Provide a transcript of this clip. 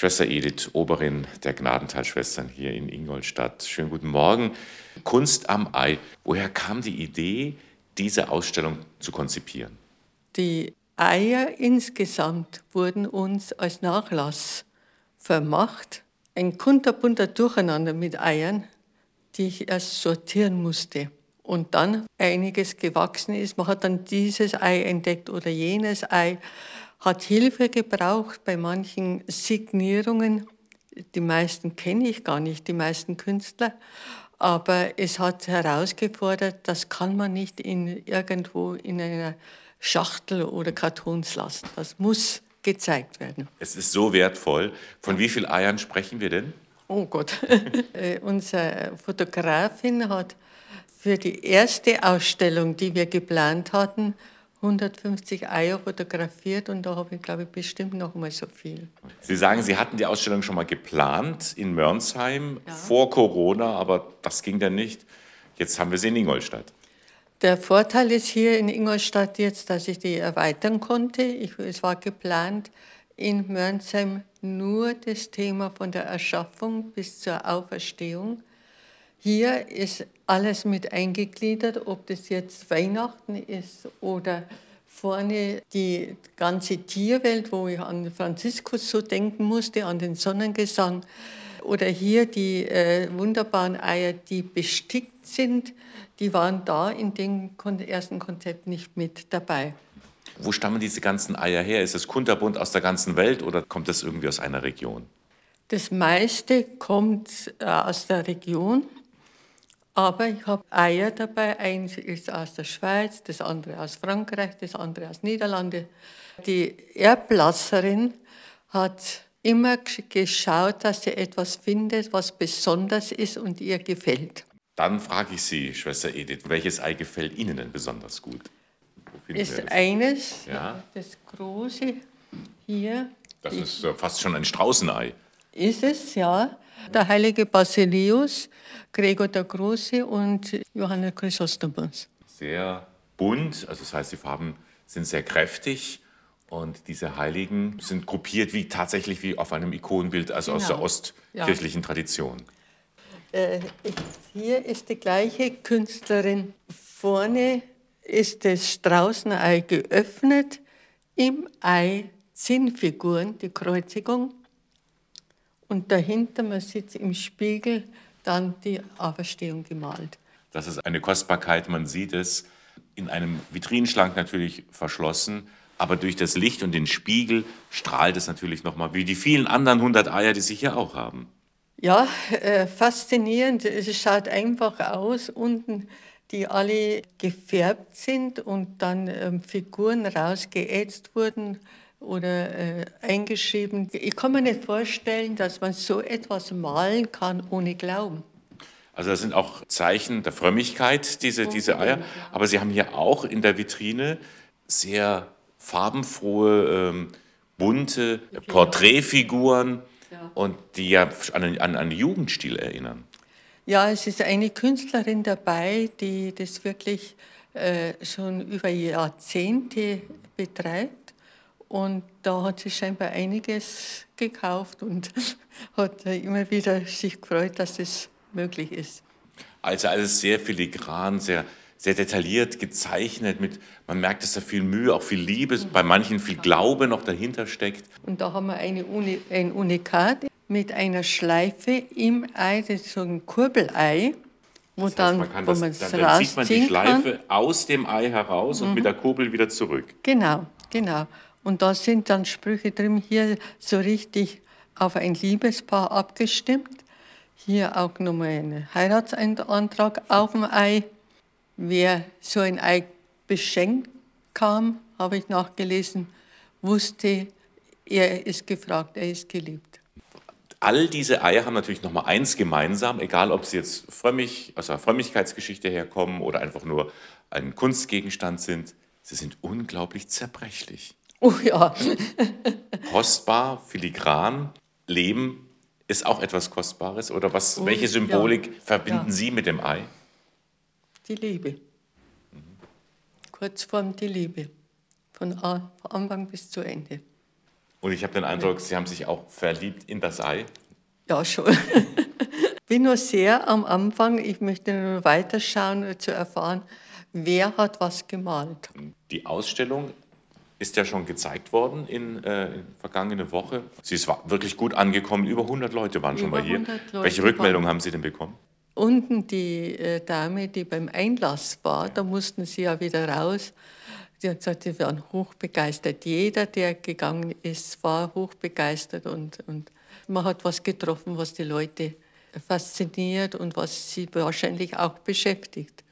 Schwester Edith, Oberin der Gnadentalschwestern hier in Ingolstadt. Schönen guten Morgen. Kunst am Ei. Woher kam die Idee, diese Ausstellung zu konzipieren? Die Eier insgesamt wurden uns als Nachlass vermacht. Ein kunterbunter Durcheinander mit Eiern, die ich erst sortieren musste. Und dann einiges gewachsen ist. Man hat dann dieses Ei entdeckt oder jenes Ei hat Hilfe gebraucht bei manchen Signierungen. Die meisten kenne ich gar nicht, die meisten Künstler. Aber es hat herausgefordert, das kann man nicht in irgendwo in einer Schachtel oder Kartons lassen. Das muss gezeigt werden. Es ist so wertvoll. Von wie vielen Eiern sprechen wir denn? Oh Gott. Äh, unsere Fotografin hat für die erste Ausstellung, die wir geplant hatten, 150 Eier fotografiert und da habe ich, glaube ich, bestimmt noch mal so viel. Sie sagen, Sie hatten die Ausstellung schon mal geplant in Mörnsheim ja. vor Corona, aber das ging dann nicht. Jetzt haben wir sie in Ingolstadt. Der Vorteil ist hier in Ingolstadt jetzt, dass ich die erweitern konnte. Ich, es war geplant, in Mörnsheim nur das Thema von der Erschaffung bis zur Auferstehung. Hier ist alles mit eingegliedert, ob das jetzt Weihnachten ist oder vorne die ganze Tierwelt, wo ich an Franziskus so denken musste, an den Sonnengesang. Oder hier die äh, wunderbaren Eier, die bestickt sind, die waren da in dem ersten Konzept nicht mit dabei. Wo stammen diese ganzen Eier her? Ist es kunterbunt aus der ganzen Welt oder kommt das irgendwie aus einer Region? Das meiste kommt äh, aus der Region. Aber ich habe Eier dabei. Eins ist aus der Schweiz, das andere aus Frankreich, das andere aus Niederlande. Die Erblasserin hat immer geschaut, dass sie etwas findet, was besonders ist und ihr gefällt. Dann frage ich Sie, Schwester Edith, welches Ei gefällt Ihnen denn besonders gut? Ist eines, ja? das große hier. Das ist fast schon ein Straußenei. Ist es, ja. Der heilige Basilius, Gregor der Große und Johannes Chrysostomos. Sehr bunt, also das heißt, die Farben sind sehr kräftig und diese Heiligen sind gruppiert wie tatsächlich wie auf einem Ikonenbild, also genau. aus der genau. ostkirchlichen ja. Tradition. Äh, hier ist die gleiche Künstlerin. Vorne ist das Straußenei geöffnet, im Ei Zinnfiguren, die Kreuzigung und dahinter, man sieht im Spiegel, dann die Auferstehung gemalt. Das ist eine Kostbarkeit, man sieht es in einem Vitrinenschrank natürlich verschlossen, aber durch das Licht und den Spiegel strahlt es natürlich nochmal, wie die vielen anderen hundert Eier, die Sie hier auch haben. Ja, äh, faszinierend. Es schaut einfach aus, unten, die alle gefärbt sind und dann ähm, Figuren rausgeätzt wurden oder äh, eingeschrieben. Ich kann mir nicht vorstellen, dass man so etwas malen kann ohne Glauben. Also das sind auch Zeichen der Frömmigkeit, diese, diese Eier. Aber Sie haben hier auch in der Vitrine sehr farbenfrohe, ähm, bunte Porträtfiguren ja. und die ja an, an einen Jugendstil erinnern. Ja, es ist eine Künstlerin dabei, die das wirklich äh, schon über Jahrzehnte betreibt und da hat sie scheinbar einiges gekauft und hat immer wieder sich gefreut, dass es möglich ist. Also alles sehr filigran, sehr, sehr detailliert gezeichnet. Mit, man merkt, dass da viel Mühe, auch viel Liebe, mhm. bei manchen viel Glaube noch dahinter steckt. Und da haben wir eine Uni, ein Unikat mit einer Schleife im Ei, das ist so ein Kurbelei. Wo das heißt, dann, man kann wo das, dann, dann zieht man die Schleife kann. aus dem Ei heraus und mhm. mit der Kurbel wieder zurück. Genau, genau. Und da sind dann Sprüche drin, hier so richtig auf ein Liebespaar abgestimmt. Hier auch nochmal ein Heiratsantrag auf dem Ei. Wer so ein Ei beschenkt kam, habe ich nachgelesen, wusste, er ist gefragt, er ist geliebt. All diese Eier haben natürlich nochmal eins gemeinsam, egal ob sie jetzt frömmig, aus einer Frömmigkeitsgeschichte herkommen oder einfach nur ein Kunstgegenstand sind. Sie sind unglaublich zerbrechlich. Oh ja. Kostbar, filigran, Leben ist auch etwas Kostbares. Oder was, oh, welche Symbolik ja. verbinden ja. Sie mit dem Ei? Die Liebe. Mhm. Kurzform die Liebe. Von Anfang bis zu Ende. Und ich habe den Eindruck, Sie haben sich auch verliebt in das Ei. Ja, schon. bin noch sehr am Anfang. Ich möchte nur weiterschauen, zu erfahren, wer hat was gemalt. Die Ausstellung ist ja schon gezeigt worden in, äh, in vergangene Woche. Sie ist wirklich gut angekommen. Über 100 Leute waren schon mal hier. 100 Leute Welche Rückmeldung haben Sie denn bekommen? Unten die äh, Dame, die beim Einlass war, da mussten sie ja wieder raus. Die hat gesagt, sie waren hochbegeistert. Jeder, der gegangen ist, war hochbegeistert und, und man hat was getroffen, was die Leute fasziniert und was sie wahrscheinlich auch beschäftigt.